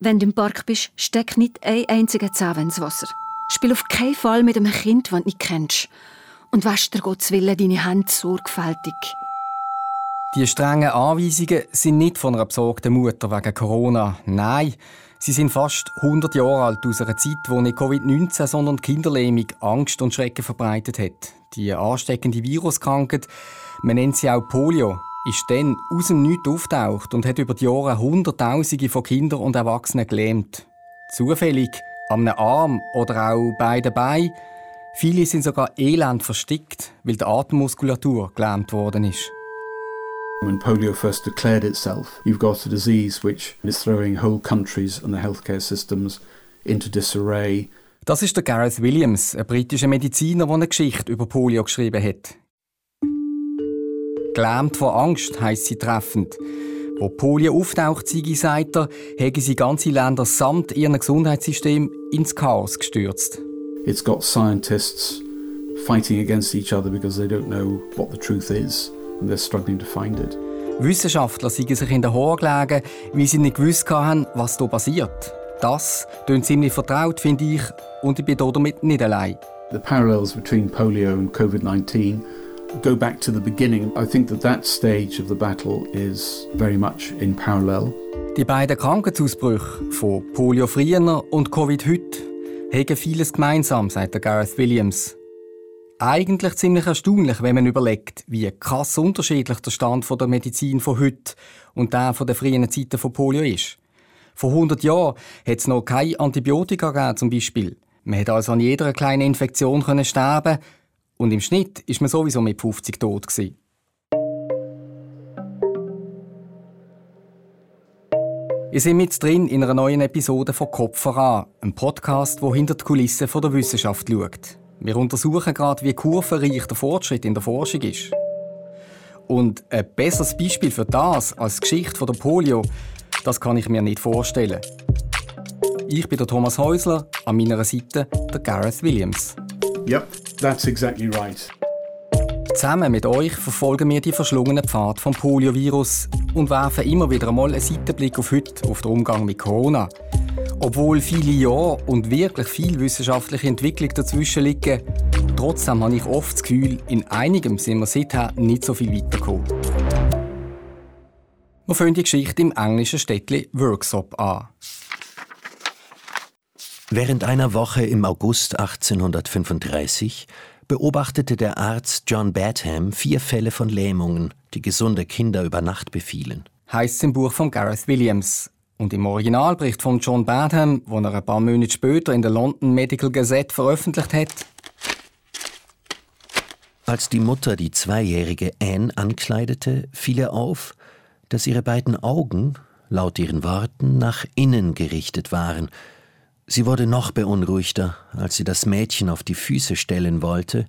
Wenn du im Park bist, steck nicht ein einziger Zahn ins Wasser. Spiel auf keinen Fall mit einem Kind, das du nicht kennst. Und wasch dir Gottes Willen deine Hände sorgfältig. Die strengen Anweisungen sind nicht von einer besorgten Mutter wegen Corona. Nein, sie sind fast 100 Jahre alt aus einer Zeit, wo nicht Covid-19, sondern Kinderlähmung Angst und Schrecken verbreitet hat. Die ansteckende Viruskrankheit, man nennt sie auch Polio, ist dann aus dem Nichts auftaucht und hat über die Jahre Hunderttausende von Kindern und Erwachsenen gelähmt. Zufällig, am Arm oder auch beiden Beinen. Viele sind sogar elend verstickt, weil die Atemmuskulatur gelähmt worden ist. When polio first declared itself, you've got a disease which is throwing whole countries and the healthcare systems into disarray. Das ist der Gareth Williams, ein britischer Mediziner, der eine Geschichte über Polio geschrieben hat. Gelähmt vor Angst heisst sie treffend. Wo Polio auftaucht, sei sagt er, haben sie ganze Länder samt ihrem Gesundheitssystem ins Chaos gestürzt. It's got scientists fighting against each other because they don't know what the truth is and they're struggling to find it. Wissenschaftler seien sich in den Haaren gelegen, weil sie nicht gewusst haben, was hier passiert. Das klingt ziemlich vertraut, finde ich, und ich bin damit nicht allein. The parallels between polio and COVID-19 go back to the beginning. I think that that stage of the battle is very much in parallel. Die beiden Krankheitsausbrüche von Polio früher und Covid heute haben vieles gemeinsam, sagt Gareth Williams. Eigentlich ziemlich erstaunlich, wenn man überlegt, wie krass unterschiedlich der Stand der Medizin von heute und der von der frühen Zeiten von Polio ist. Vor 100 Jahren hat es noch keine Antibiotika gegeben, zum Beispiel. Man hätte also an jeder kleinen Infektion können sterben und im Schnitt ist man sowieso mit 50 tot gewesen. Wir sind mit drin in einer neuen Episode von Kopf voran, einem Podcast, wo hinter die Kulissen der Wissenschaft schaut. Wir untersuchen gerade, wie kurvenreich der Fortschritt in der Forschung ist. Und ein besseres Beispiel für das als die Geschichte der Polio, das kann ich mir nicht vorstellen. Ich bin der Thomas Häusler, an meiner Seite der Gareth Williams. Yep, that's exactly right. Zusammen mit euch verfolgen wir die verschlungenen Pfad vom Poliovirus und werfen immer wieder einmal einen Seitenblick auf heute, auf den Umgang mit Corona. Obwohl viele Jahre und wirklich viel wissenschaftliche Entwicklung dazwischen liegen, trotzdem habe ich oft das Gefühl, in einigem sind wir seither nicht so viel weitergekommen. Wir fangen die Geschichte im englischen Städtchen Worksop an. Während einer Woche im August 1835 beobachtete der Arzt John Badham vier Fälle von Lähmungen, die gesunde Kinder über Nacht befielen. Heißt im Buch von Gareth Williams. Und im Originalbericht von John Badham, den er ein paar Monate später in der London Medical Gazette veröffentlicht hat, als die Mutter die zweijährige Anne ankleidete, fiel ihr auf, dass ihre beiden Augen, laut ihren Worten, nach innen gerichtet waren. Sie wurde noch beunruhigter, als sie das Mädchen auf die Füße stellen wollte,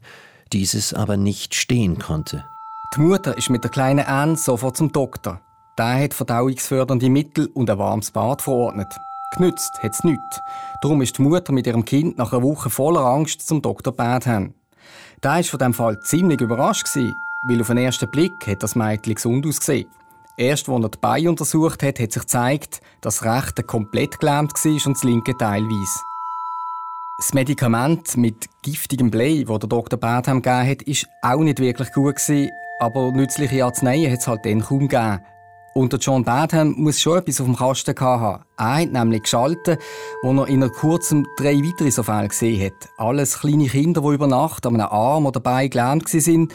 dieses aber nicht stehen konnte. Die Mutter ist mit der kleinen Anne sofort zum Doktor. Der hat verdauungsfördernde Mittel und ein warmes Bad verordnet. Genützt hat es nichts. Darum ist die Mutter mit ihrem Kind nach einer Woche voller Angst zum Dr. Badham. Der war von dem Fall ziemlich überrascht, weil auf den ersten Blick hat das Mädchen gesund ausgesehen. Erst als er die Beine untersucht hat, hat sich gezeigt, dass das rechte komplett gelähmt war und das linke teilweise. Das Medikament mit giftigem Blei, das der Dr. Badham gegeben hat, war auch nicht wirklich gut, aber nützliche Arzneien hat es halt dann kaum gegeben. Und der John Badham muss schon etwas auf dem Kasten haben. Er hat nämlich geschaltet, wo er in kurzem drei weitere so Fälle gesehen hat. Alles kleine Kinder, die über Nacht an einem Arm oder Bein gelähmt waren,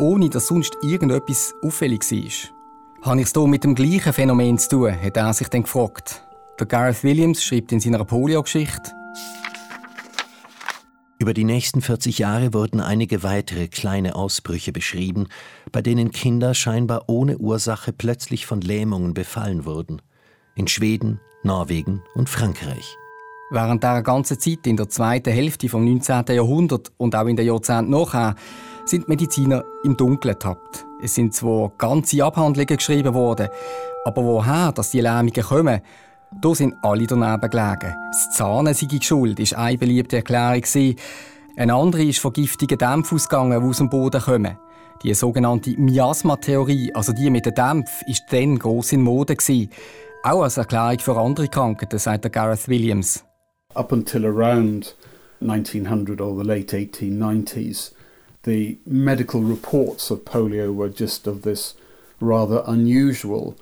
ohne dass sonst irgendetwas auffällig war. Habe ich es hier mit dem gleichen Phänomen zu tun, hat er sich dann gefragt. Der Gareth Williams schreibt in seiner Polio-Geschichte, über die nächsten 40 Jahre wurden einige weitere kleine Ausbrüche beschrieben, bei denen Kinder scheinbar ohne Ursache plötzlich von Lähmungen befallen wurden. In Schweden, Norwegen und Frankreich. Während der ganzen Zeit in der zweiten Hälfte vom 19. Jahrhundert und auch in den Jahrzehnten nachher sind Mediziner im Dunkeln getappt. Es sind zwar ganze Abhandlungen geschrieben worden, aber woher, dass die Lähmungen kommen, da sind alle daneben gelegen. Das Zahnen sei schuld, ist eine beliebte Erklärung. Eine andere ist von giftigen Dämpfen ausgegangen, die aus dem Boden kommen. Die sogenannte Miasma-Theorie, also die mit den Dämpfen, ist dann gross in Mode. auch als Erklärung für andere Krankheiten, sagt Gareth Williams. Up until around 1900 or the late 1890s, the medical reports of polio were just of this rather unusual,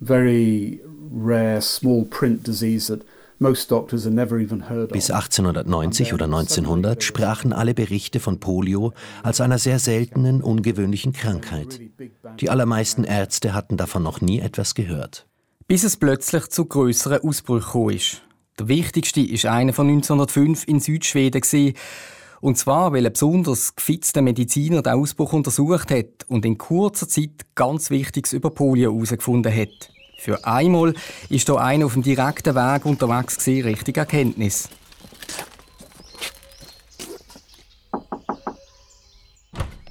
very rare small print disease that most doctors had never even heard of. Bis 1890 oder 1900 sprachen alle Berichte von Polio als einer sehr seltenen, ungewöhnlichen Krankheit. Die allermeisten Ärzte hatten davon noch nie etwas gehört. Bis es plötzlich zu größeren Ausbrüchen kam. Der wichtigste war einer von 1905 in Südschweden. Und zwar, weil ein besonders gefitzter Mediziner den Ausbruch untersucht hat und in kurzer Zeit ganz Wichtiges über Polio herausgefunden hat. Für einmal ist hier einer auf dem direkten Weg unterwegs gewesen, Richtung Erkenntnis.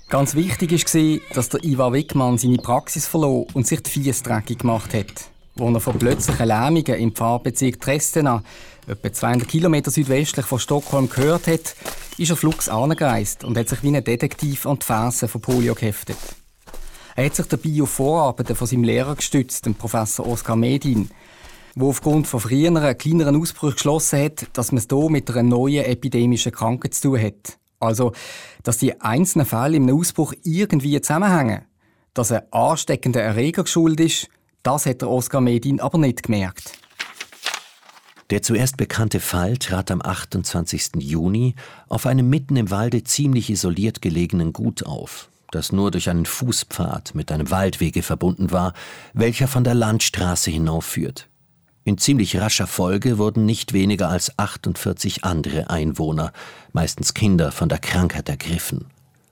Ganz wichtig war, dass der Ivar Wickmann seine Praxis verlor und sich die Fies dreckig gemacht hat. Als er von plötzlichen Lähmungen im Pfarrbezirk Trestena, etwa 200 Kilometer südwestlich von Stockholm, gehört hat, ist er flugs angereist und hat sich wie ein Detektiv an die Fersen von Polio geheftet. Er hat sich dabei auf Vorarbeiten von seinem Lehrer gestützt, dem Professor Oskar Medin, wo aufgrund von früheren, kleineren Ausbrüchen geschlossen hat, dass man es hier mit einer neuen epidemischen Krankheit zu tun hat. Also, dass die einzelnen Fälle im Ausbruch irgendwie zusammenhängen. Dass ein ansteckender Erreger geschuldet ist, das hat der Oskar Medin aber nicht gemerkt. Der zuerst bekannte Fall trat am 28. Juni auf einem mitten im Walde ziemlich isoliert gelegenen Gut auf, das nur durch einen Fußpfad mit einem Waldwege verbunden war, welcher von der Landstraße hinaufführt. In ziemlich rascher Folge wurden nicht weniger als 48 andere Einwohner, meistens Kinder, von der Krankheit ergriffen.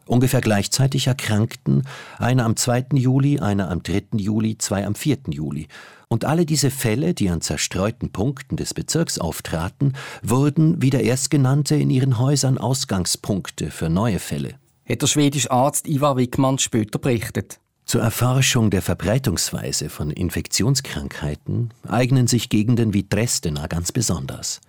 Ungefähr gleichzeitig erkrankten einer am 2. Juli, einer am 3. Juli, zwei am 4. Juli. Und alle diese Fälle, die an zerstreuten Punkten des Bezirks auftraten, wurden, wie der Erstgenannte, in ihren Häusern Ausgangspunkte für neue Fälle. Hat der schwedische Arzt Ivar Wickmann später berichtet. Zur Erforschung der Verbreitungsweise von Infektionskrankheiten eignen sich Gegenden wie Dresdena ganz besonders.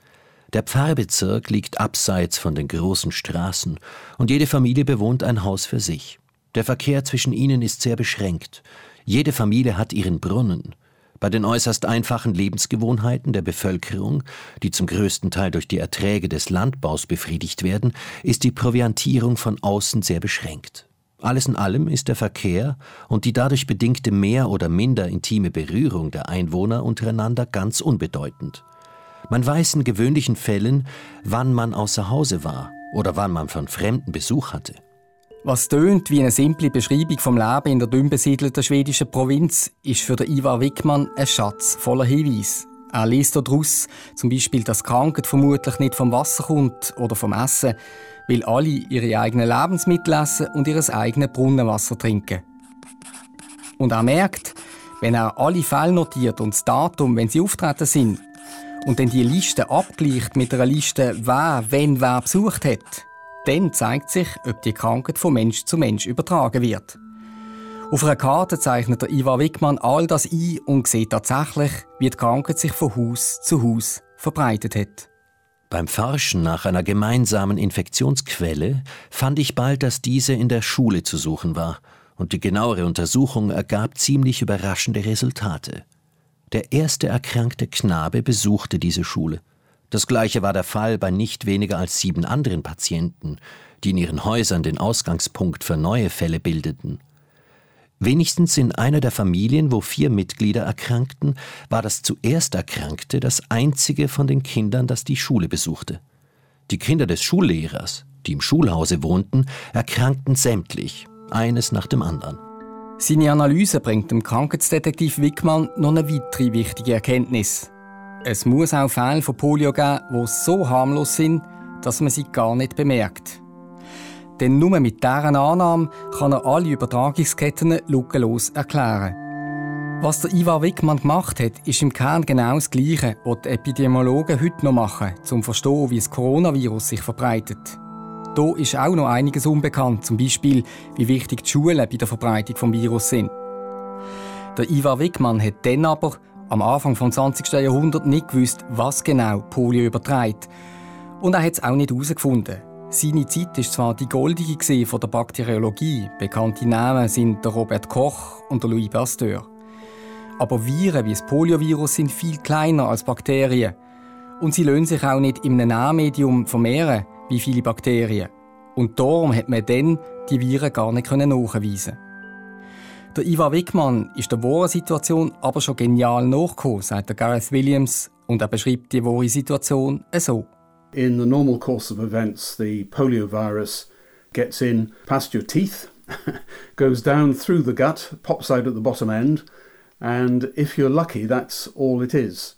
Der Pfarrbezirk liegt abseits von den großen Straßen und jede Familie bewohnt ein Haus für sich. Der Verkehr zwischen ihnen ist sehr beschränkt. Jede Familie hat ihren Brunnen. Bei den äußerst einfachen Lebensgewohnheiten der Bevölkerung, die zum größten Teil durch die Erträge des Landbaus befriedigt werden, ist die Proviantierung von außen sehr beschränkt. Alles in allem ist der Verkehr und die dadurch bedingte mehr oder minder intime Berührung der Einwohner untereinander ganz unbedeutend. Man weiß in gewöhnlichen Fällen, wann man außer Hause war oder wann man von Fremden Besuch hatte. Was tönt wie eine simple Beschreibung vom Leben in der dünn besiedelten schwedischen Provinz, ist für den Ivar Wickmann ein Schatz voller Hinweise. Er liest daraus zum Beispiel, dass Krankheit vermutlich nicht vom Wasser kommt oder vom Essen, weil alle ihre eigenen Lebensmittel essen und ihr eigenes Brunnenwasser trinken. Und er merkt, wenn er alle Fälle notiert und das Datum, wenn sie auftreten sind, und dann die Liste abgleicht mit einer Liste, wer, wenn, wer besucht hat, dann zeigt sich, ob die Krankheit von Mensch zu Mensch übertragen wird. Auf einer Karte zeichnet der Ivar Wickmann all das ein und sieht tatsächlich, wie die Krankheit sich von Haus zu Haus verbreitet hat. Beim Forschen nach einer gemeinsamen Infektionsquelle fand ich bald, dass diese in der Schule zu suchen war, und die genauere Untersuchung ergab ziemlich überraschende Resultate. Der erste erkrankte Knabe besuchte diese Schule. Das gleiche war der Fall bei nicht weniger als sieben anderen Patienten, die in ihren Häusern den Ausgangspunkt für neue Fälle bildeten. Wenigstens in einer der Familien, wo vier Mitglieder erkrankten, war das zuerst Erkrankte das einzige von den Kindern, das die Schule besuchte. Die Kinder des Schullehrers, die im Schulhause wohnten, erkrankten sämtlich, eines nach dem anderen. Seine Analyse bringt dem Krankheitsdetektiv Wickmann noch eine weitere wichtige Erkenntnis. Es muss auch Fälle von Polio geben, die so harmlos sind, dass man sie gar nicht bemerkt. Denn nur mit deren Annahme kann er alle Übertragungsketten lückenlos erklären. Was der Ivar Wickmann gemacht hat, ist im Kern genau das Gleiche, was die Epidemiologen heute noch machen, um zu verstehen, wie das Coronavirus sich verbreitet. Da ist auch noch einiges unbekannt, zum Beispiel, wie wichtig die Schulen bei der Verbreitung des Virus sind. Der Ivar Wickmann hat dann aber am Anfang des 20. Jahrhunderts nicht gewusst, was genau Polio überträgt. Und er hat es auch nicht herausgefunden. Seine Zeit war zwar die goldige von der Bakteriologie. Bekannte Namen sind der Robert Koch und der Louis Pasteur. Aber Viren wie das Poliovirus sind viel kleiner als Bakterien. Und sie lassen sich auch nicht einem Nahmedium vermehren wie viele Bakterien. Und darum hat man dann die Viren gar nicht nachweisen Der Ivar Wickmann ist der wahren Situation aber schon genial nachgekommen, sagt der Gareth Williams, und er beschreibt die wahre Situation so. In the normal course of events, the poliovirus gets in past your teeth, goes down through the gut, pops out at the bottom end,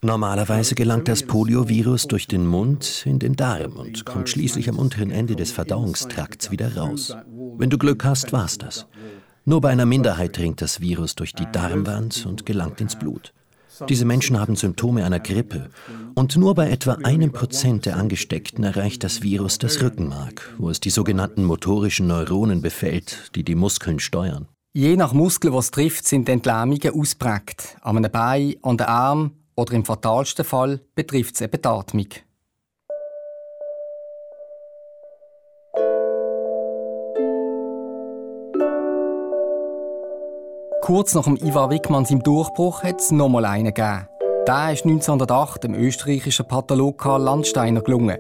Normalerweise gelangt das Poliovirus durch den Mund in den Darm und kommt schließlich am unteren Ende des Verdauungstrakts wieder raus. Wenn du Glück hast, war's das. Nur bei einer Minderheit dringt das Virus durch die Darmwand und gelangt ins Blut. Diese Menschen haben Symptome einer Grippe und nur bei etwa einem Prozent der Angesteckten erreicht das Virus das Rückenmark, wo es die sogenannten motorischen Neuronen befällt, die die Muskeln steuern. Je nach Muskel, was trifft, sind Entlähmungen ausprägt. An einem Bein, an den Arm oder im fatalsten Fall betrifft es eben die Atmung. Kurz nach dem Ivar Wickmann seinem Durchbruch hat es nochmal einen gegeben. Der ist 1908 dem österreichischen Pathologen Karl Landsteiner gelungen.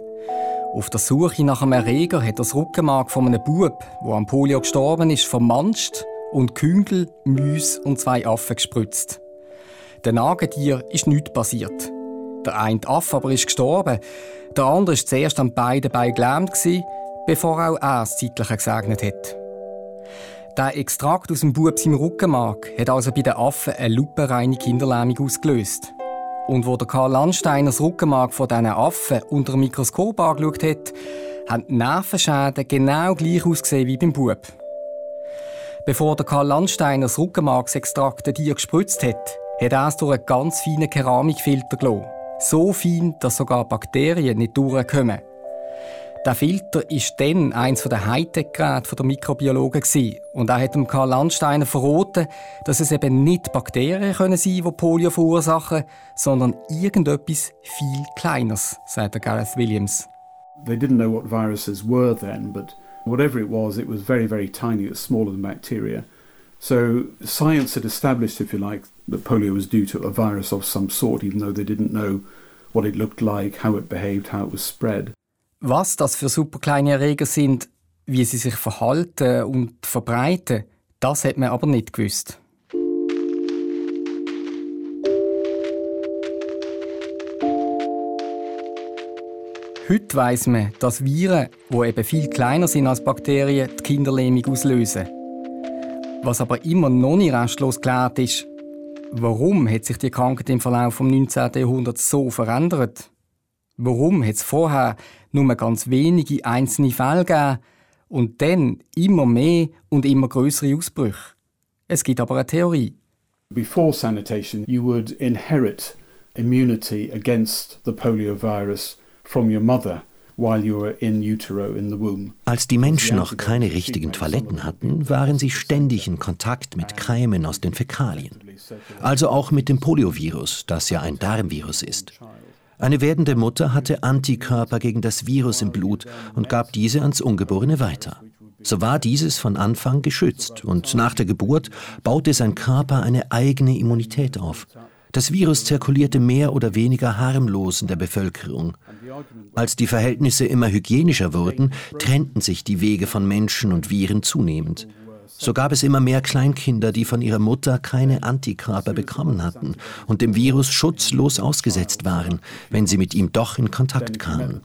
Auf der Suche nach einem Erreger hat das Rückenmark von einem Bub, der am Polio gestorben ist, vermanscht und Küngel, Müs und zwei Affen gespritzt. Den Nagetier ist nichts passiert. Der eine Affe aber ist gestorben. Der andere war zuerst an beiden Beinen gelähmt, bevor auch er das Zeitliche gesegnet hat. Der Extrakt aus dem Bub seinem Rückenmark hat also bei den Affen eine lupenreine Kinderlähmung ausgelöst. Und wo der Karl Landsteiner das Rückenmark von diesen Affen unter dem Mikroskop angeschaut hat, haben die Nervenschäden genau gleich ausgesehen wie beim Bub. Bevor der Karl Landsteiner das Rückenmarksextrakt den Tier gespritzt hat, hat er es durch einen ganz feinen Keramikfilter gelassen. So fein, dass sogar Bakterien nicht durchkommen. Der Filter war dann eines der Hightech-Geräte der Mikrobiologen und er hat dem Karl Landsteiner verraten, dass es eben nicht Bakterien können sein, die Polio verursachen, sondern irgendetwas viel Kleineres, sagt Gareth Williams. They didn't know what viruses were then, but whatever it was, it was very, very tiny. It was smaller than bacteria. So science had established, if you like, that polio was due to a virus of some sort, even though they didn't know what it looked like, how it behaved, how it was spread. Was das für super kleine Erreger sind, wie sie sich verhalten und verbreiten, das hat man aber nicht gewusst. Heute weiss man, dass Viren, die eben viel kleiner sind als Bakterien, die Kinderlähmung auslösen. Was aber immer noch nicht restlos geklärt ist, warum hat sich die Krankheit im Verlauf des 19. Jahrhunderts so verändert? Warum hat es vorher nur ganz wenige einzelne Fälle gegeben und dann immer mehr und immer größere Ausbrüche? Es gibt aber eine Theorie. Before sanitation, you would inherit immunity against the poliovirus from your mother. Als die Menschen noch keine richtigen Toiletten hatten, waren sie ständig in Kontakt mit Keimen aus den Fäkalien. Also auch mit dem Poliovirus, das ja ein Darmvirus ist. Eine werdende Mutter hatte Antikörper gegen das Virus im Blut und gab diese ans Ungeborene weiter. So war dieses von Anfang geschützt und nach der Geburt baute sein Körper eine eigene Immunität auf. Das Virus zirkulierte mehr oder weniger harmlos in der Bevölkerung. Als die Verhältnisse immer hygienischer wurden, trennten sich die Wege von Menschen und Viren zunehmend. So gab es immer mehr Kleinkinder, die von ihrer Mutter keine Antikörper bekommen hatten und dem Virus schutzlos ausgesetzt waren, wenn sie mit ihm doch in Kontakt kamen.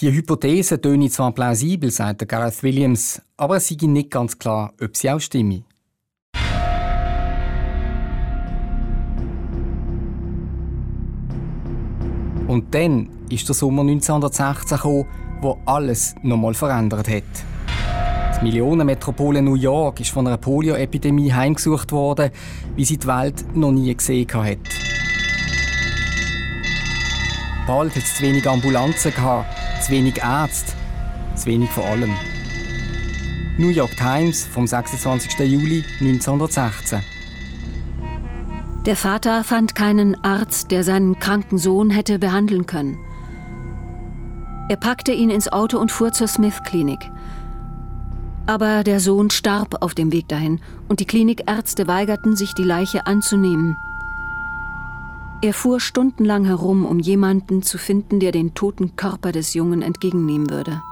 Die Hypothese töne zwar plausibel, sagt Gareth Williams, aber es sei nicht ganz klar, ob sie auch stimme. Und dann ist der Sommer 1916 gekommen, wo alles nochmal verändert hat. Die Millionenmetropole New York ist von einer Polioepidemie heimgesucht worden, wie sie die Welt noch nie gesehen hat. Bald hat es zu wenig Ambulanzen gehabt, zu wenig Ärzte, zu wenig von allem. New York Times vom 26. Juli 1916. Der Vater fand keinen Arzt, der seinen kranken Sohn hätte behandeln können. Er packte ihn ins Auto und fuhr zur Smith-Klinik. Aber der Sohn starb auf dem Weg dahin und die Klinikärzte weigerten sich, die Leiche anzunehmen. Er fuhr stundenlang herum, um jemanden zu finden, der den toten Körper des Jungen entgegennehmen würde.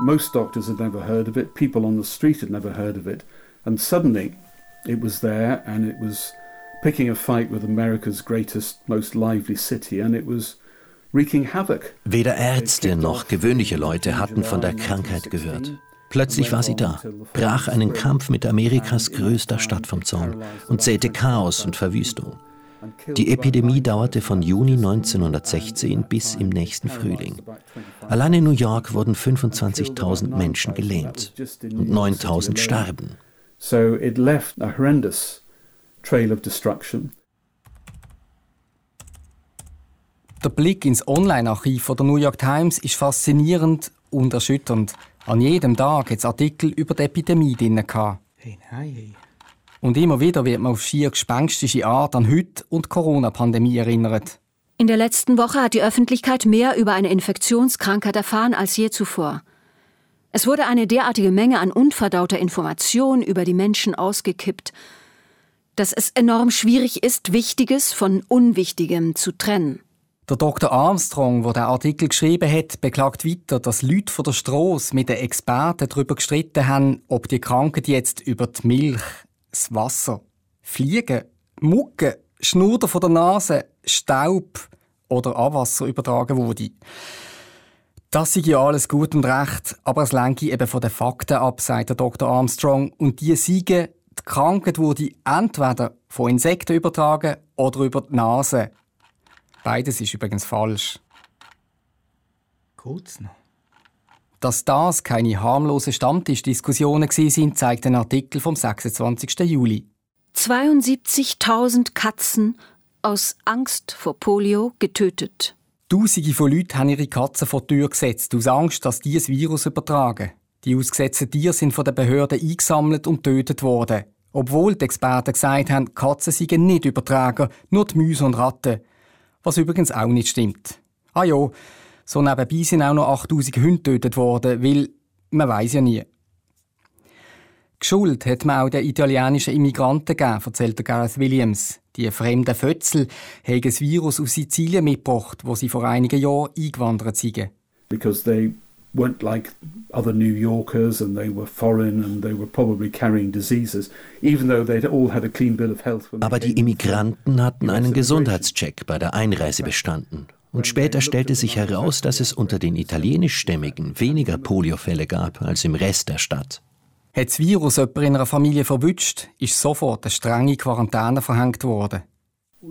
Most doctors had never heard of it, people on the street had never heard of it, and suddenly it was there and it was picking a fight with America's greatest, most lively city, and it was wreaking havoc. Weder Ärzte noch gewöhnliche Leute hatten von der Krankheit gehört. Plötzlich war sie da, brach einen Kampf mit Amerikas größter Stadt vom Zaun und säte Chaos und Verwüstung. Die Epidemie dauerte von Juni 1916 bis im nächsten Frühling. Allein in New York wurden 25.000 Menschen gelähmt und 9.000 starben. So it left a horrendous trail of destruction. Der Blick ins Online-Archiv der New York Times ist faszinierend und erschütternd. An jedem Tag hat es Artikel über die Epidemie drin. Hey, hey. Und immer wieder wird man auf schier gespenstische Art an heute und die Corona-Pandemie erinnert. In der letzten Woche hat die Öffentlichkeit mehr über eine Infektionskrankheit erfahren als je zuvor. Es wurde eine derartige Menge an unverdauter Information über die Menschen ausgekippt, dass es enorm schwierig ist, Wichtiges von Unwichtigem zu trennen. Der Dr. Armstrong, der den Artikel geschrieben hat, beklagt weiter, dass Leute von der Straße mit den Experten darüber gestritten haben, ob die Krankheit jetzt über die Milch, das Wasser, Fliegen, Mucke, Schnurren von der Nase, Staub oder Abwasser übertragen wurde. Das sei ja alles gut und recht, aber es lenke eben von den Fakten ab, sagt der Dr. Armstrong. Und die sagen, die Krankheit wurde entweder von Insekten übertragen oder über die Nase. Beides ist übrigens falsch. Kurz noch. Dass das keine harmlosen Stammtischdiskussionen sind, zeigt ein Artikel vom 26. Juli. 72.000 Katzen aus Angst vor Polio getötet. Tausende von Leuten haben ihre Katzen vor die Tür gesetzt, aus Angst, dass die das Virus übertragen. Die ausgesetzten Tiere sind von den Behörden eingesammelt und getötet worden. Obwohl die Experten gesagt haben, Katzen seien nicht Übertrager, nur die Mäuse und Ratten. Was übrigens auch nicht stimmt. Ah ja, so nebenbei sind auch noch 8000 Hunde getötet worden, weil man weiß ja nie. Geschuld hat man auch den italienischen Immigranten gegeben, erzählt Gareth Williams. Die fremden Fötzel haben das Virus aus Sizilien mitgebracht, wo sie vor einigen Jahren eingewandert sind. Because they weren't like other New Yorkers and they were foreign and they were probably carrying diseases, even though they'd all had a clean bill of health. Aber die Immigranten hatten einen Gesundheitscheck bei der Einreise bestanden. Und später stellte sich heraus, dass es unter den italienischstämmigen weniger Poliofälle gab als im Rest der Stadt. Hat das Virus jemand in einer Familie verwünscht, ist sofort eine strenge Quarantäne verhängt worden.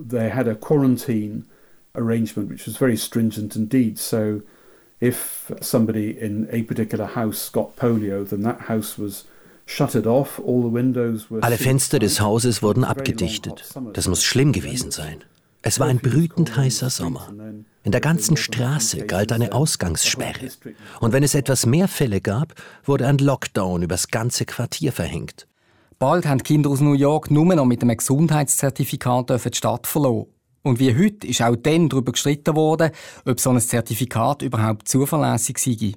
They had a quarantine arrangement which was very stringent indeed. So if somebody in a particular house got polio, then that house was shuttered off, all the windows were Alle Fenster des Hauses wurden abgedichtet. Das muss schlimm gewesen sein. Es war ein brütend heißer Sommer. In der ganzen Straße galt eine Ausgangssperre. Und wenn es etwas mehr Fälle gab, wurde ein Lockdown übers ganze Quartier verhängt. Bald haben die Kinder aus New York nur noch mit einem Gesundheitszertifikat die Stadt verloren. Und wie heute ist auch dann darüber gestritten worden, ob so ein Zertifikat überhaupt zuverlässig sei.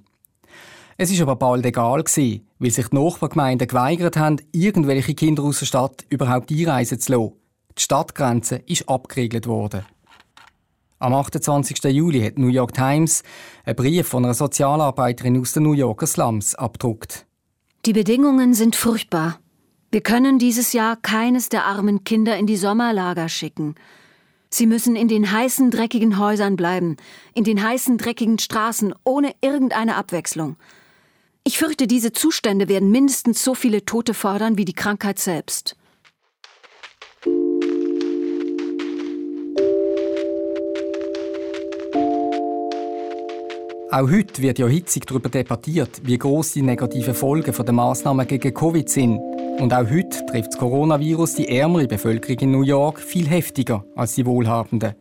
Es ist aber bald egal gewesen, weil sich die Nachbargemeinden geweigert haben, irgendwelche Kinder aus der Stadt überhaupt einreisen zu lassen. Die Stadtgrenze ist abgeriegelt worden. Am 28. Juli hat New York Times einen Brief von einer Sozialarbeiterin aus den New Yorker Slums abgedruckt. Die Bedingungen sind furchtbar. Wir können dieses Jahr keines der armen Kinder in die Sommerlager schicken. Sie müssen in den heißen, dreckigen Häusern bleiben, in den heißen, dreckigen Straßen, ohne irgendeine Abwechslung. Ich fürchte, diese Zustände werden mindestens so viele Tote fordern wie die Krankheit selbst. Auch heute wird ja hitzig darüber debattiert, wie groß die negativen Folgen der Maßnahmen gegen Covid sind. Und auch heute trifft das Coronavirus die ärmere Bevölkerung in New York viel heftiger als die Wohlhabenden.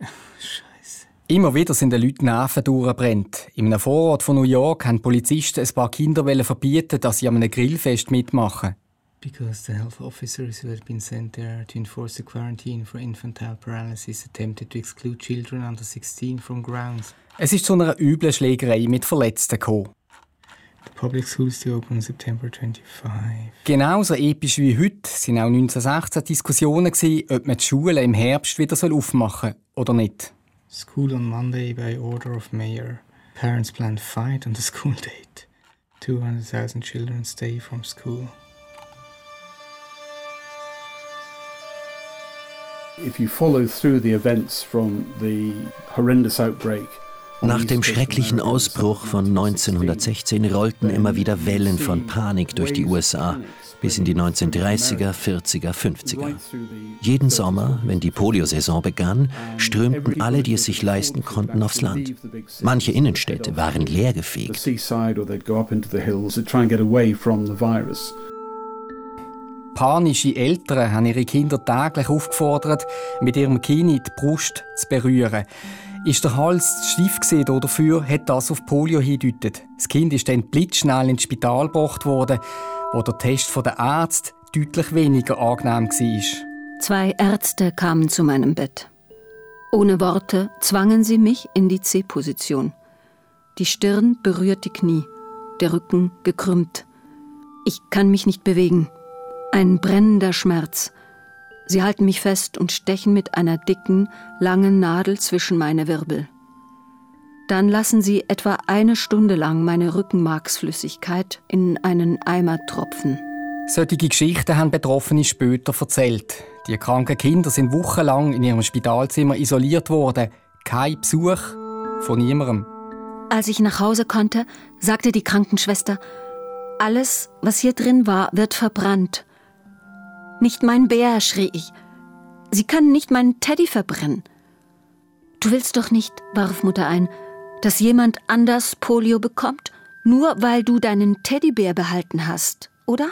Scheiße. Immer wieder sind den Leuten Nerven durchgebrannt. In einem Vorort von New York haben Polizisten ein paar Kinder verbieten, dass sie an einem Grillfest mitmachen. Because the health officers who had been sent there to enforce the quarantine for infantile paralysis attempted to exclude children under 16 from grounds. Es ist zu einer üblen Schlägerei mit Verletzten gekommen. Public schools to open September 25. Genauso episch wie heute sind auch 1916 Diskussionen gewesen, ob man die Schulen im Herbst wieder aufmachen soll oder nicht. School on Monday by order of mayor. Parents planned fight on the school date. 200,000 children stay from school. If you follow through the events from the horrendous outbreak nach dem schrecklichen Ausbruch von 1916 rollten immer wieder Wellen von Panik durch die USA bis in die 1930er, 40er, 50er. Jeden Sommer, wenn die Poliosaison begann, strömten alle, die es sich leisten konnten, aufs Land. Manche Innenstädte waren leergefegt. Panische Eltern haben ihre Kinder täglich aufgefordert, mit ihrem Kind die Brust zu berühren. Ist der Hals zu steif dafür, hat das auf Polio hingedeutet. Das Kind ist dann blitzschnell ins Spital gebracht worden, wo der Test der Ärzte deutlich weniger angenehm war. Zwei Ärzte kamen zu meinem Bett. Ohne Worte zwangen sie mich in die C-Position. Die Stirn berührt die Knie, der Rücken gekrümmt. Ich kann mich nicht bewegen. Ein brennender Schmerz. Sie halten mich fest und stechen mit einer dicken, langen Nadel zwischen meine Wirbel. Dann lassen sie etwa eine Stunde lang meine Rückenmarksflüssigkeit in einen Eimer tropfen. Solche Geschichten haben Betroffene später erzählt. Die kranken Kinder sind wochenlang in ihrem Spitalzimmer isoliert worden. Kein Besuch von niemandem. Als ich nach Hause konnte, sagte die Krankenschwester, alles, was hier drin war, wird verbrannt. Nicht mein Bär, schrie ich. Sie können nicht meinen Teddy verbrennen. Du willst doch nicht, warf Mutter ein, dass jemand anders Polio bekommt, nur weil du deinen Teddybär behalten hast, oder?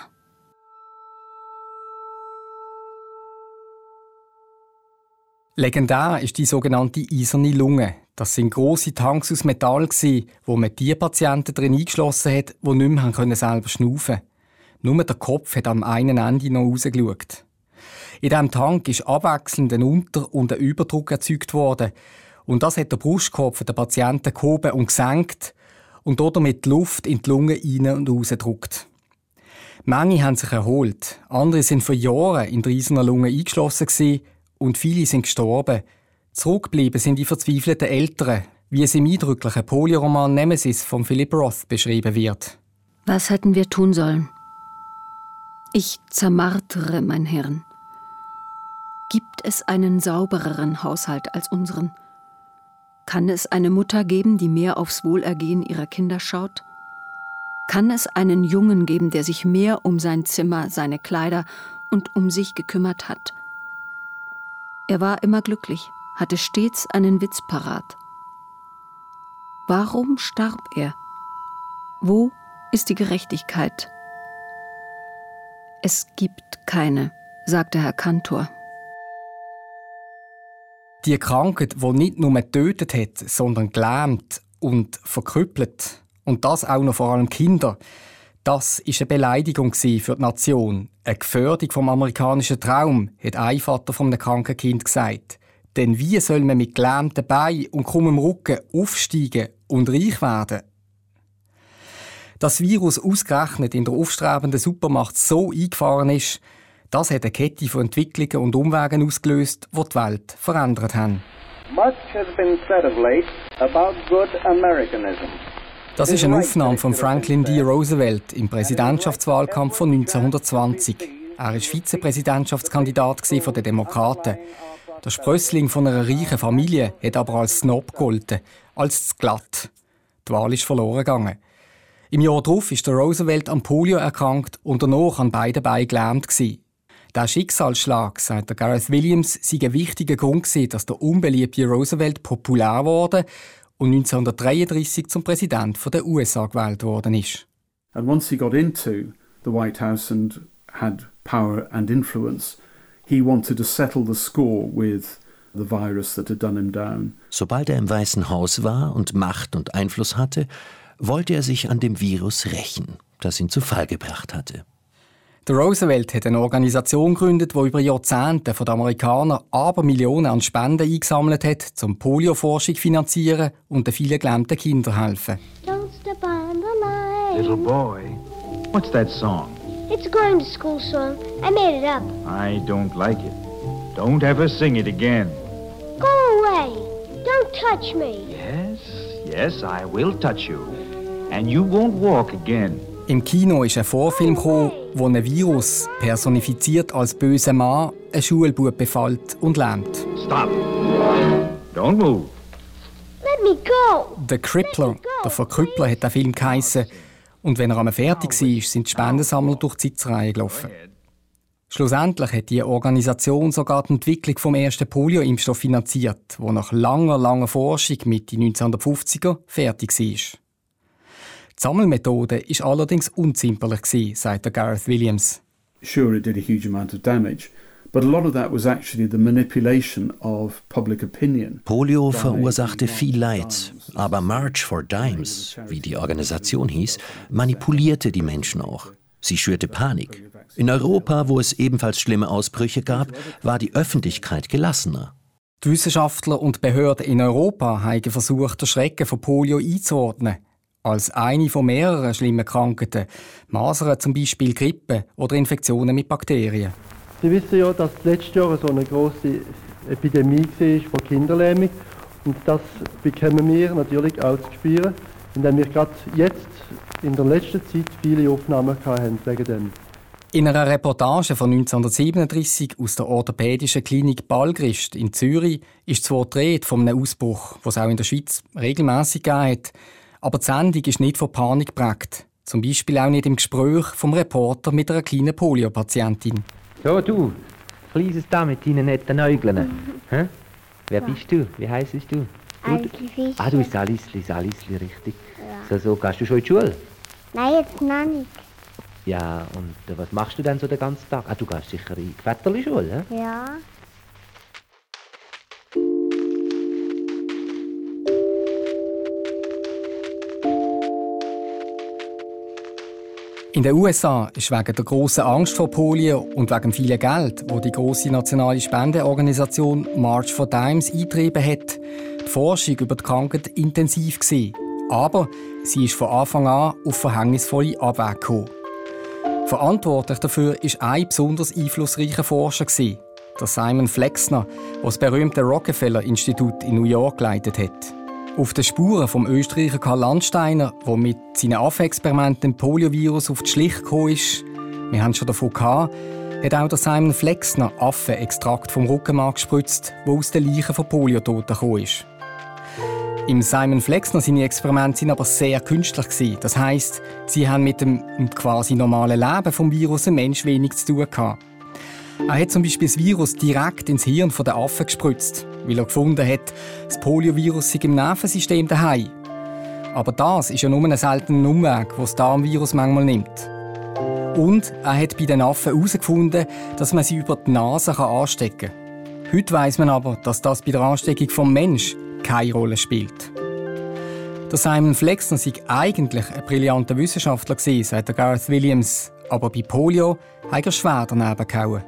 Legendär ist die sogenannte eiserne Lunge. Das sind große Tanks aus Metall, wo man die Patienten drin eingeschlossen hat, die nicht mehr selber schnaufen konnten. Nur der Kopf hat am einen Ende noch rausgeschaut. In diesem Tank ist abwechselnd ein Unter- und ein Überdruck erzeugt worden. Und das hat der Brustkorb der Patienten gehoben und gesenkt und damit die Luft in die Lunge rein und rausgedruckt. Manche haben sich erholt, andere sind vor Jahren in der Eisener Lunge eingeschlossen und viele sind gestorben. Zurückgeblieben sind die verzweifelten Eltern, wie es im eindrücklichen Poliroman Nemesis von Philip Roth beschrieben wird. Was hätten wir tun sollen? Ich zermartere mein Hirn. Gibt es einen saubereren Haushalt als unseren? Kann es eine Mutter geben, die mehr aufs Wohlergehen ihrer Kinder schaut? Kann es einen Jungen geben, der sich mehr um sein Zimmer, seine Kleider und um sich gekümmert hat? Er war immer glücklich, hatte stets einen Witz parat. Warum starb er? Wo ist die Gerechtigkeit? Es gibt keine, sagte Herr Kantor. Die Krankheit, die nicht nur getötet hat, sondern gelähmt und verkrüppelt, und das auch noch vor allem Kinder, das ist eine Beleidigung für die Nation, eine Gefährdung vom amerikanischen Traum, hat ein Vater von einem kranken Kind gesagt. Denn wie soll man mit gelähmten Beinen und krummem Rücken aufsteigen und reich werden? Das Virus ausgerechnet in der aufstrebenden Supermacht so eingefahren ist, das hat eine Kette von Entwicklungen und Umwegen ausgelöst, die die Welt verändert haben. Das ist eine Aufnahme von Franklin D. Roosevelt im Präsidentschaftswahlkampf von 1920. Er war Vizepräsidentschaftskandidat der Demokraten. Der Sprössling von einer reichen Familie hat aber als Snob gegolten, als zu glatt. Die Wahl ist verloren gegangen. Im Jahr darauf ist der Roosevelt an Polio erkrankt und danach an beiden Beinen gelähmt. Der Schicksalsschlag, sagt der Gareth Williams, sei ein wichtiger Grund gewesen, dass der unbeliebte Roosevelt populär wurde und 1933 zum Präsident der USA gewählt worden ist. And once he got into the White House and had power and influence, he wanted to settle the score with the virus that had done him down. Sobald er im Weißen Haus war und Macht und Einfluss hatte, wollte er sich an dem Virus rächen, das ihn zu Fall gebracht hatte. Der Roosevelt hat eine Organisation gegründet, die über Jahrzehnte von den Amerikanern aber Millionen an Spenden eingesammelt hat, um Polioforschung finanzieren und den vielen gelähmten Kindern helfen. Don't step on the line. Little boy? What's that song? It's a going to school song. I made it up. I don't like it. Don't ever sing it again. Go away. Don't touch me. Yes, yes, I will touch you. And you won't walk again. Im Kino ist ein Vorfilm gekommen, wo ein Virus, personifiziert als böser Mann, einen Schulbub befällt und lähmt. Stop. Don't move. Let me go. Der Crippler, der Verkrüppler, hat der Film geheissen. Und wenn er einmal fertig war, sind die Spendensammler durch die Sitzreihe gelaufen. Schlussendlich hat die Organisation sogar die Entwicklung vom ersten Polio-Impfstoff finanziert, wo nach langer, langer Forschung Mitte 1950er fertig war. Die Sammelmethode war allerdings unzimperlich, sagt Gareth Williams. Sure, it did a huge amount of damage, but a lot of that was actually the manipulation of public opinion. Polio verursachte viel Leid, aber March for Dimes, wie die Organisation hieß, manipulierte die Menschen auch. Sie schürte Panik. In Europa, wo es ebenfalls schlimme Ausbrüche gab, war die Öffentlichkeit gelassener. Die Wissenschaftler und Behörden in Europa haben versucht, den Schrecken von Polio einzuordnen. Als eine von mehreren schlimmen Krankheiten. Masern zum Beispiel Grippe oder Infektionen mit Bakterien. Sie wissen ja, dass letztes Jahr so eine große Epidemie war von Kinderlähmung. Und das bekommen wir natürlich auch zu spüren, indem wir gerade jetzt in der letzten Zeit viele Aufnahmen hatten wegen dem. In einer Reportage von 1937 aus der orthopädischen Klinik Balgrist in Zürich ist zwar die Rede von einem Ausbruch, was es auch in der Schweiz regelmäßig hat, aber die Sendung ist nicht von Panik geprägt. Zum Beispiel auch nicht im Gespräch vom Reporter mit einer kleinen Poliopatientin. So, du, kleines da mit deinen netten Äugeln. Hä? Wer bist du? Wie heisst du? Alisli Ah, du bist Alisli, Alisli, richtig. So, so, gehst du schon in die Schule? Nein, jetzt noch nicht. Ja, und äh, was machst du denn so den ganzen Tag? Ah, du gehst sicher in die Vetterli-Schule, hä? Ja. In den USA ist wegen der grossen Angst vor Polio und wegen vielen Geld, wo die große nationale Spendenorganisation March for Dimes eingetrieben hat, die Forschung über die Krankheit intensiv gewesen. Aber sie ist von Anfang an auf verhängnisvolle Abwege gekommen. Verantwortlich dafür ist ein besonders einflussreicher Forscher der Simon Flexner, der das berühmte Rockefeller-Institut in New York geleitet hat. Auf den Spuren vom Österreicher Karl Landsteiner, der mit seinen Affenexperimenten dem Poliovirus auf die Schliche gekommen ist, wir haben schon davon gehabt, hat auch der Simon Flexner Affenextrakt vom Rückenmark gespritzt, wo aus den Leichen von Poliototen gekommen ist. Im Simon Flexner seine Experimente sind aber sehr künstlich gewesen. Das heißt, sie haben mit dem quasi normalen Leben vom Virus ein Mensch wenig zu tun gehabt. Er hat zum Beispiel das Virus direkt ins Hirn der Affen gespritzt, weil er gefunden hat, das Poliovirus sei im Nervensystem daheim. Aber das ist ja nur ein seltener Umweg, den das Darmvirus manchmal nimmt. Und er hat bei den Affen herausgefunden, dass man sie über die Nase anstecken kann. Heute weiß man aber, dass das bei der Ansteckung vom Mensch keine Rolle spielt. Der Simon Flexner sei eigentlich ein brillanter Wissenschaftler gewesen, sagt der Gareth Williams. Aber bei Polio hat er schwer daneben gehauen.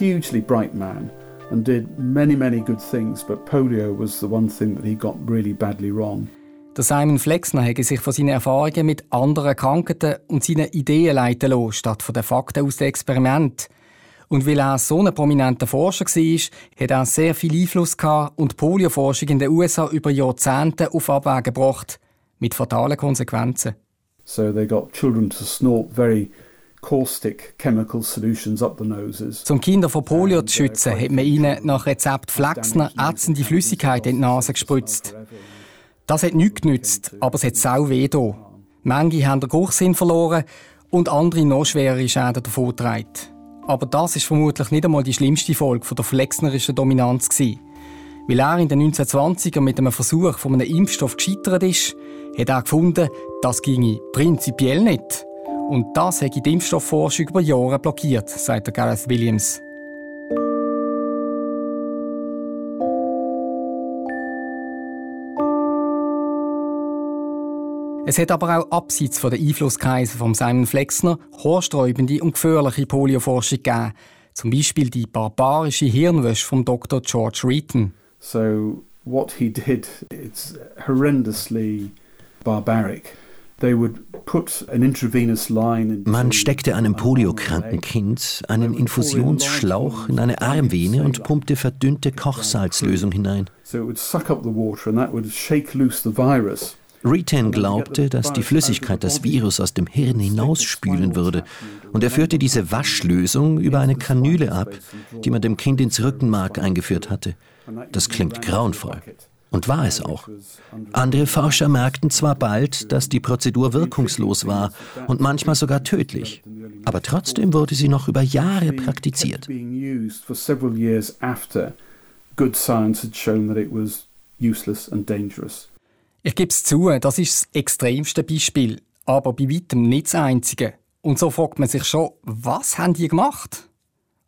Hugely bright man and did many, many good things, but polio was the one thing that he got really badly wrong. Der Simon Flexner hätte sich von seinen Erfahrungen mit anderen Krankheiten und seinen Ideen leiten lassen, statt von den Fakten aus dem Experiment. Und weil er so ein prominenter Forscher war, hat er sehr viel Einfluss gehabt und die Polioforschung in den USA über Jahrzehnte auf Abwege gebracht, mit fatalen Konsequenzen. So they got children to snort very caustic chemical solutions up the noses. Zum Kinder vor Polio zu schützen, hat man ihnen nach Rezept Flexner ätzende Flüssigkeit in die Nase gespritzt. Das hat nichts genützt, aber es hat sau weh da. Manche haben den Geruchssinn verloren und andere noch schwerere Schäden davongetragen. Aber das ist vermutlich nicht einmal die schlimmste Folge der flexnerischen Dominanz gewesen. Weil er in den 1920er mit einem Versuch von einem Impfstoff gescheitert ist, hat er gefunden, das ginge prinzipiell nicht. Und das hat die Impfstoffforschung über Jahre blockiert, sagt der Gareth Williams. Es hat aber auch abseits von den Einflusskreisen von Simon Flexner horsträubende und gefährliche Polioforschung gegeben. Zum Beispiel die barbarische Hirnwäsche von Dr. George Reaton. So what he did, it's horrendously barbaric. Man steckte einem poliokranken Kind einen Infusionsschlauch in eine Armvene und pumpte verdünnte Kochsalzlösung hinein. Retan glaubte, dass die Flüssigkeit das Virus aus dem Hirn hinausspülen würde, und er führte diese Waschlösung über eine Kanüle ab, die man dem Kind ins Rückenmark eingeführt hatte. Das klingt grauenvoll. Und war es auch. Andere Forscher merkten zwar bald, dass die Prozedur wirkungslos war und manchmal sogar tödlich, aber trotzdem wurde sie noch über Jahre praktiziert. Ich gebe es zu, das ist das extremste Beispiel, aber bei weitem nicht das einzige. Und so fragt man sich schon, was haben die gemacht?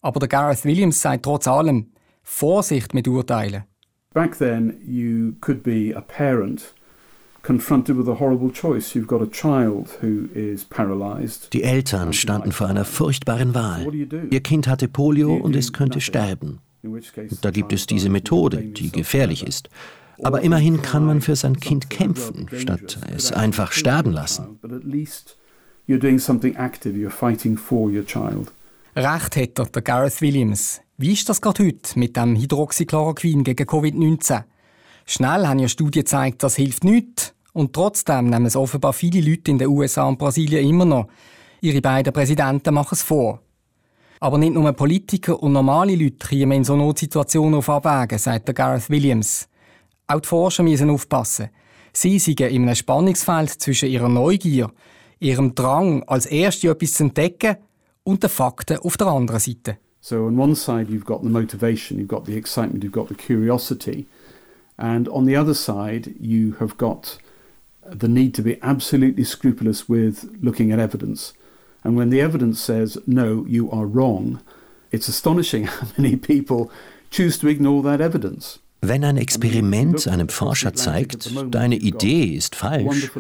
Aber der Gareth Williams sagt trotz allem, Vorsicht mit Urteilen. Back then, you could be a parent confronted with a horrible choice. You've got a child who is paralyzed. Die Eltern standen vor einer furchtbaren Wahl. Ihr Kind hatte Polio und es könnte sterben. Und da gibt es diese Methode, die gefährlich ist. Aber immerhin kann man für sein Kind kämpfen, statt es einfach sterben lassen. Recht er, der Gareth Williams. Wie ist das gerade heute mit dem Hydroxychloroquin gegen Covid-19? Schnell haben ja Studien gezeigt, das hilft nicht. Und trotzdem nehmen es offenbar viele Leute in den USA und Brasilien immer noch. Ihre beiden Präsidenten machen es vor. Aber nicht nur Politiker und normale Leute kommen in so Notsituationen auf Abwägen, sagt der Gareth Williams. Auch die Forscher müssen aufpassen. Sie sind in einem Spannungsfeld zwischen ihrer Neugier, ihrem Drang, als Erste etwas zu entdecken, und den Fakten auf der anderen Seite. So on one side, you've got the motivation, you've got the excitement, you've got the curiosity. And on the other side, you have got the need to be absolutely scrupulous with looking at evidence. And when the evidence says, no, you are wrong, it's astonishing how many people choose to ignore that evidence. Wenn ein Experiment einem Forscher zeigt, deine Idee ist falsch,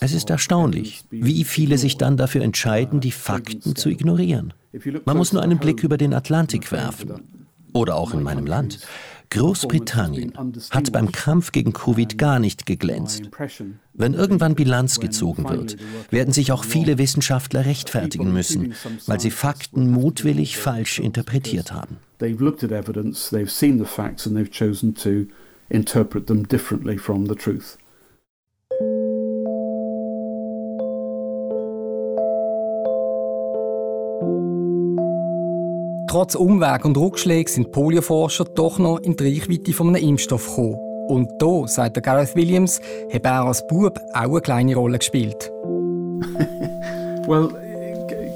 es ist erstaunlich, wie viele sich dann dafür entscheiden, die Fakten zu ignorieren. Man muss nur einen Blick über den Atlantik werfen. Oder auch in meinem Land. Großbritannien hat beim Kampf gegen Covid gar nicht geglänzt. Wenn irgendwann Bilanz gezogen wird, werden sich auch viele Wissenschaftler rechtfertigen müssen, weil sie Fakten mutwillig falsch interpretiert haben. They've Trotz Umweg und Rückschläge sind Polioforscher doch noch in die Reichweite von einem Impfstoff gekommen. Und da, sagt der Gareth Williams, hat er als Bub auch eine kleine Rolle gespielt. well,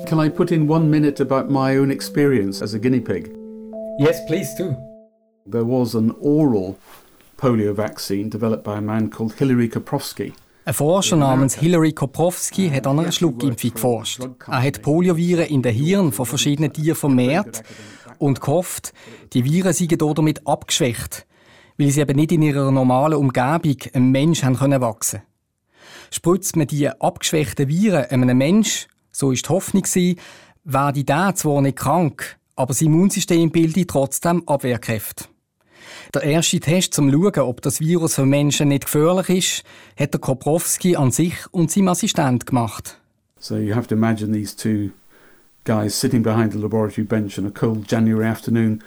can I put in one minute about my own experience as a guinea pig? Yes, please do. There was an oral polio vaccine developed by a man called Hilary Koprowski. Ein Forscher namens Hilary Koprowski hat an einer Schluckimpfung geforscht. Er hat Polioviren in den Hirn von verschiedenen Tieren vermehrt und gehofft, die Viren seien damit abgeschwächt, weil sie eben nicht in ihrer normalen Umgebung einem Mensch haben können wachsen. Spritzt man die abgeschwächten Viren einem Mensch, so ist die Hoffnung werde der zwar nicht krank, aber das Immunsystem bildet trotzdem Abwehrkräfte. Der erste Test, um zu schauen, ob das Virus für Menschen nicht gefährlich ist, hat der Koprowski an sich und seinem Assistent gemacht. So you have to imagine these two guys sitting behind the laboratory bench on a cold January afternoon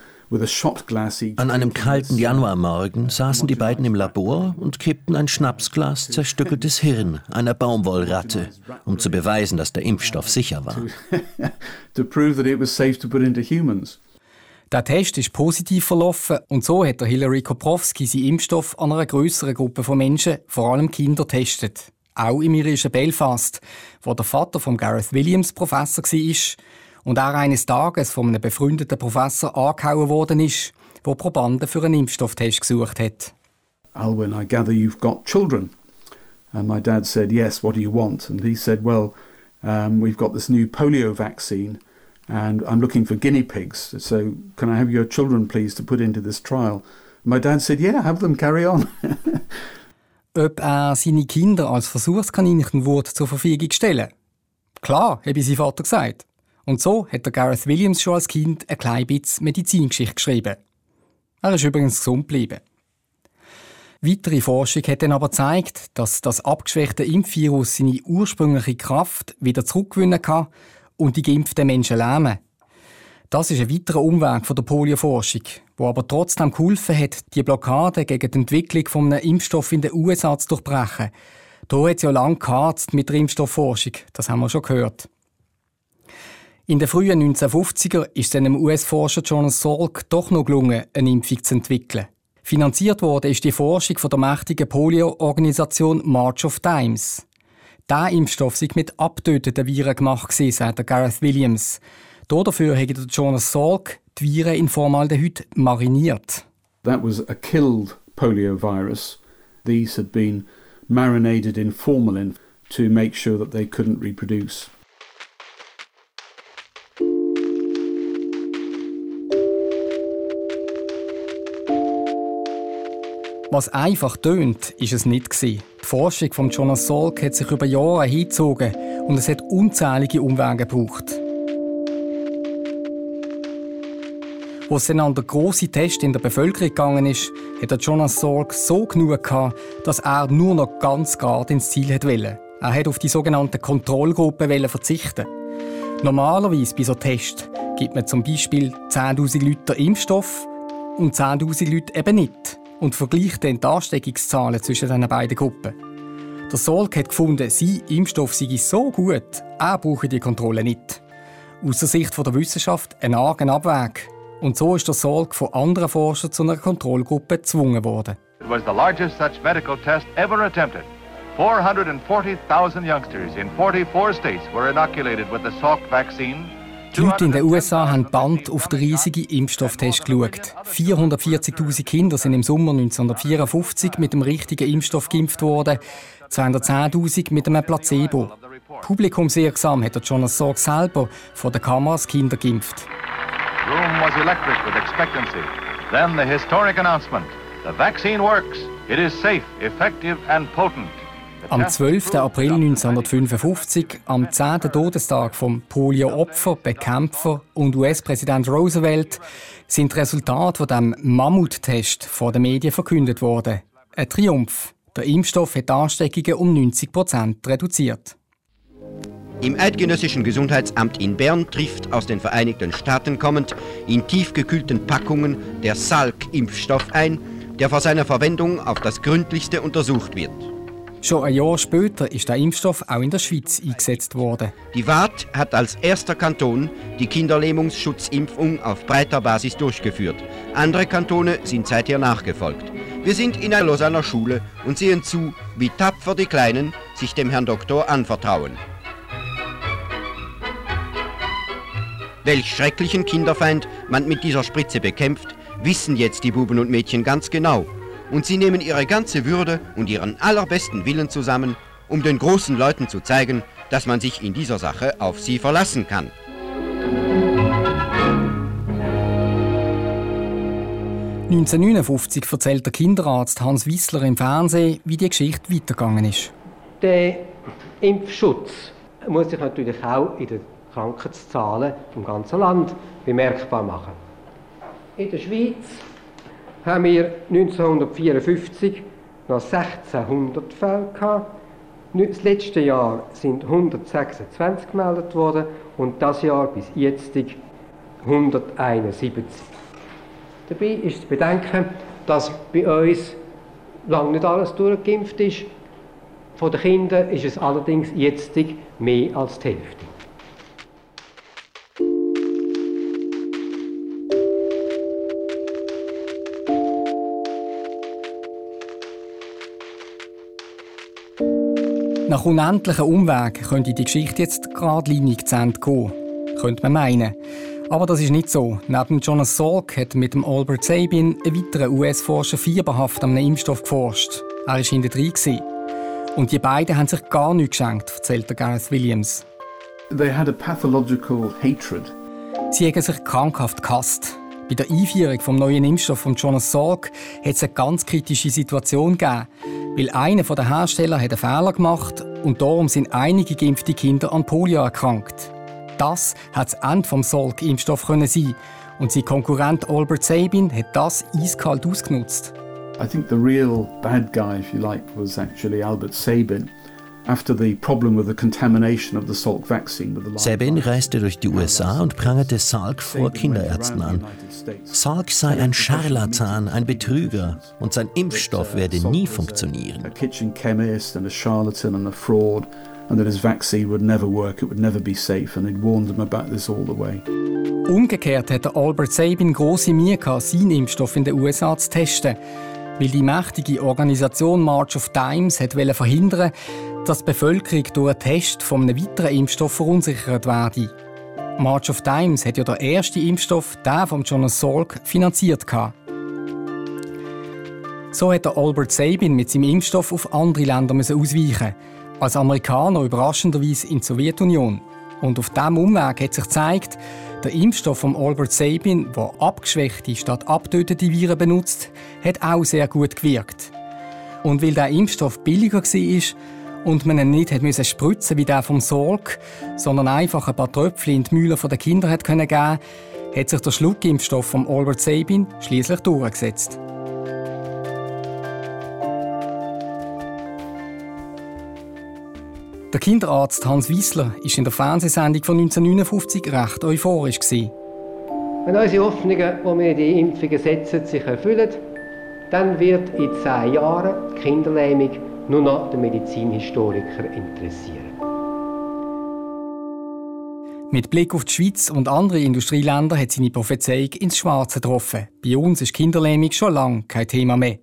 an einem kalten Januarmorgen saßen die beiden im Labor und kippten ein Schnapsglas zerstückeltes Hirn einer Baumwollratte, um zu beweisen, dass der Impfstoff sicher war. Der Test ist positiv verlaufen und so hat der Hilary Koprowski seinen Impfstoff an einer größeren Gruppe von Menschen, vor allem Kinder, getestet. Auch im irischen Belfast, wo der Vater von Gareth Williams Professor war und er eines Tages von einem befreundeten Professor angehauen worden ist, der Probanden für einen Impfstofftest gesucht hat. Alwyn, I gather you've got children. And my dad said, yes, what do you want? And he said, well, um, we've got this new polio vaccine and I'm looking for guinea pigs. So can I have your children, please, to put into this trial? My dad said, yeah, have them, carry on. Ob er seine Kinder als Versuchskaninchen zur Verfügung stellen Klar, habe sein Vater gesagt. Und so hat der Gareth Williams schon als Kind ein klein bisschen Medizingeschichte geschrieben. Er ist übrigens gesund geblieben. Weitere Forschung hat dann aber gezeigt, dass das abgeschwächte Impfvirus seine ursprüngliche Kraft wieder zurückgewinnen kann und die geimpften Menschen lähmen. Das ist ein weiterer Umweg von der Polioforschung, wo aber trotzdem geholfen hat, die Blockade gegen die Entwicklung von einem Impfstoff in den USA zu durchbrechen. Da hat es ja lange geharzt mit der Impfstoffforschung, das haben wir schon gehört. In den frühen 1950er ist es einem US-Forscher John Salk doch noch gelungen, eine Impfung zu entwickeln. Finanziert wurde ist die Forschung von der mächtigen Polio-Organisation March of Dimes. Der Impfstoff sei mit abtötenden Viren gemacht sagt Gareth Williams. Dafür hat Jonas Salk die Viren in Formaldehyd mariniert. That was a killed polio virus. These had been marinated in formalin to make sure that they couldn't reproduce. Was einfach tönt, ist es nicht gewesen. Die Forschung von Jonas Salk hat sich über Jahre hingezogen und es hat unzählige Umwege gebraucht. Als es dann an der grossen Test in der Bevölkerung gegangen ist, hat Jonas Salk so genug gehabt, dass er nur noch ganz gerade ins Ziel wollte. Er hat auf die sogenannte Kontrollgruppe verzichten. Normalerweise bei so Tests gibt man zum Beispiel 10.000 Liter Impfstoff und 10.000 Leute eben nicht und vergleicht dann die Ansteckungszahlen zwischen den beiden Gruppen. Der Solk hat gefunden, sein Impfstoff sei so gut, er brauche die Kontrolle nicht. Aus der Sicht der Wissenschaft ein argen Abweg. Und so ist der Solk von anderen Forschern zu einer Kontrollgruppe gezwungen worden. It was the largest such medical test ever attempted. 440,000 youngsters in 44 states were inoculated with the Salk vaccine die Leute in den USA haben Band auf den riesigen Impfstofftest geschaut. 440.000 Kinder sind im Sommer 1954 mit dem richtigen Impfstoff geimpft worden, 210.000 mit einem Placebo. Publikumswirksam hat der Jonas Sorg selber vor den Kameras Kinder geimpft. Room was electric with expectancy. Then the historic announcement. The vaccine works. It is safe, effective and potent. Am 12. April 1955, am 10. Todestag vom Polio-Opfer, Bekämpfer und US-Präsident Roosevelt, sind die Resultate von dem Mammuttest vor den Medien verkündet worden. Ein Triumph. Der Impfstoff hat Ansteckungen um 90 Prozent reduziert. Im Eidgenössischen Gesundheitsamt in Bern trifft aus den Vereinigten Staaten kommend in tiefgekühlten Packungen der Salk-Impfstoff ein, der vor seiner Verwendung auf das Gründlichste untersucht wird. Schon ein Jahr später ist der Impfstoff auch in der Schweiz eingesetzt worden. Die Waadt hat als erster Kanton die Kinderlähmungsschutzimpfung auf breiter Basis durchgeführt. Andere Kantone sind seither nachgefolgt. Wir sind in einer Lausanner Schule und sehen zu, wie tapfer die Kleinen sich dem Herrn Doktor anvertrauen. Welch schrecklichen Kinderfeind man mit dieser Spritze bekämpft, wissen jetzt die Buben und Mädchen ganz genau und sie nehmen ihre ganze Würde und ihren allerbesten Willen zusammen, um den großen Leuten zu zeigen, dass man sich in dieser Sache auf sie verlassen kann. «1959 erzählt der Kinderarzt Hans Wissler im Fernsehen, wie die Geschichte weitergegangen ist. Der Impfschutz muss sich natürlich auch in den Krankheitszahlen im ganzen Land bemerkbar machen. In der Schweiz haben wir 1954 noch 1600 Fälle gehabt. Das letzte Jahr sind 126 gemeldet worden und das Jahr bis jetzt 171. Dabei ist zu bedenken, dass bei uns lange nicht alles durchgeimpft ist. Von den Kindern ist es allerdings jetzt mehr als die Hälfte. Nach unendlichen Umwegen könnte die Geschichte jetzt geradlinig zu Ende gehen. Könnte man meinen. Aber das ist nicht so. Neben Jonas Salk hat mit dem Albert Sabin ein weiterer US-Forscher fieberhaft an einem Impfstoff geforscht. Er war hinter drin. Und die beiden haben sich gar nichts geschenkt, erzählt der Gareth Williams. They had a pathological hatred. Sie haben sich krankhaft gehasst. Bei der Einführung des neuen Impfstoffs von Jonas Salk hat es eine ganz kritische Situation gegeben, weil einer der Hersteller einen Fehler gemacht und darum sind einige geimpfte Kinder an Polio erkrankt. Das hat das Ende des Salk-Impfstoffs sein und sein Konkurrent Albert Sabin hat das eiskalt ausgenutzt. I think the real bad guy, if you like, was actually Albert Sabin. Sabin reiste durch die USA und prangerte Salk vor Kinderärzten an. Salk sei ein Scharlatan, ein Betrüger und sein Impfstoff werde nie funktionieren. a kitchen chemist and a charlatan and a fraud, and that his vaccine would never work, it would never be safe, and he'd warned them about this all the way. Umgekehrt hat der Albert Sabin große Mühe gehabt, seinen Impfstoff in den USA zu testen, weil die mächtige Organisation March of Dimes hat wollte verhindern, dass die Bevölkerung durch einen Test von einem weiteren Impfstoff verunsichert werde. March of Dimes hat ja der erste Impfstoff, der von Jonas Salk, finanziert. So hat Albert Sabin mit seinem Impfstoff auf andere Länder ausweichen. Als Amerikaner überraschenderweise in die Sowjetunion. Und auf diesem Umweg hat sich gezeigt, der Impfstoff von Albert Sabin, der abgeschwächte statt abtötete Viren benutzt, hat auch sehr gut gewirkt. Und weil der Impfstoff billiger war und man nicht hat müssen spritzen wie der vom Salk, sondern einfach ein paar Tröpfchen in die Mühle der Kinder hat können geben, hat sich der Schluckimpfstoff von Albert Sabin schließlich durchgesetzt. Der Kinderarzt Hans Wiesler war in der Fernsehsendung von 1959 recht euphorisch. Wenn unsere Hoffnungen, die wir in die Impfungen setzen, sich erfüllen, dann wird in zehn Jahren die Kinderlähmung nur noch den Medizinhistoriker interessieren. Mit Blick auf die Schweiz und andere Industrieländer hat seine Prophezeiung ins Schwarze getroffen. Bei uns ist Kinderlähmung schon lange kein Thema mehr.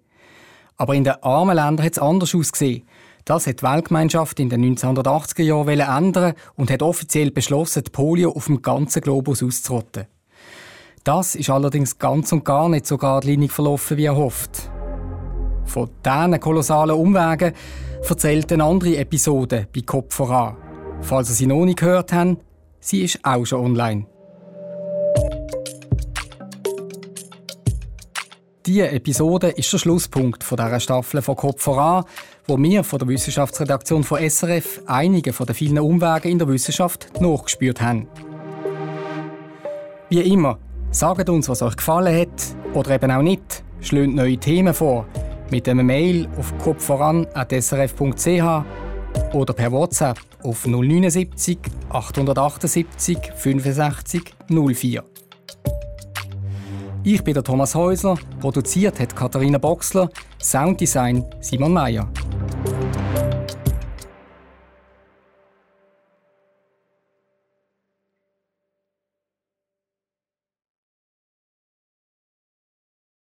Aber in den armen Ländern hat es anders ausgesehen. Das hat die Weltgemeinschaft in den 1980er Jahren ändern und hat offiziell beschlossen, die Polio auf dem ganzen Globus auszurotten. Das ist allerdings ganz und gar nicht so geradlinig verlaufen, wie erhofft. Von diesen kolossalen Umwegen erzählt eine andere Episode bei Kopf voran. Falls ihr sie noch nicht gehört habt, sie ist auch schon online. Diese Episode ist der Schlusspunkt dieser Staffel von Kopf voran, wo wir von der Wissenschaftsredaktion von SRF einige von den vielen Umwegen in der Wissenschaft nachgespürt haben. Wie immer, sagt uns, was euch gefallen hat oder eben auch nicht. Schlönt neue Themen vor mit einem Mail auf kopfvoran.srf.ch oder per WhatsApp auf 079 878 65 04. Ich bin der Thomas Häusler, produziert hat Katharina Boxler, Sounddesign Simon Meyer.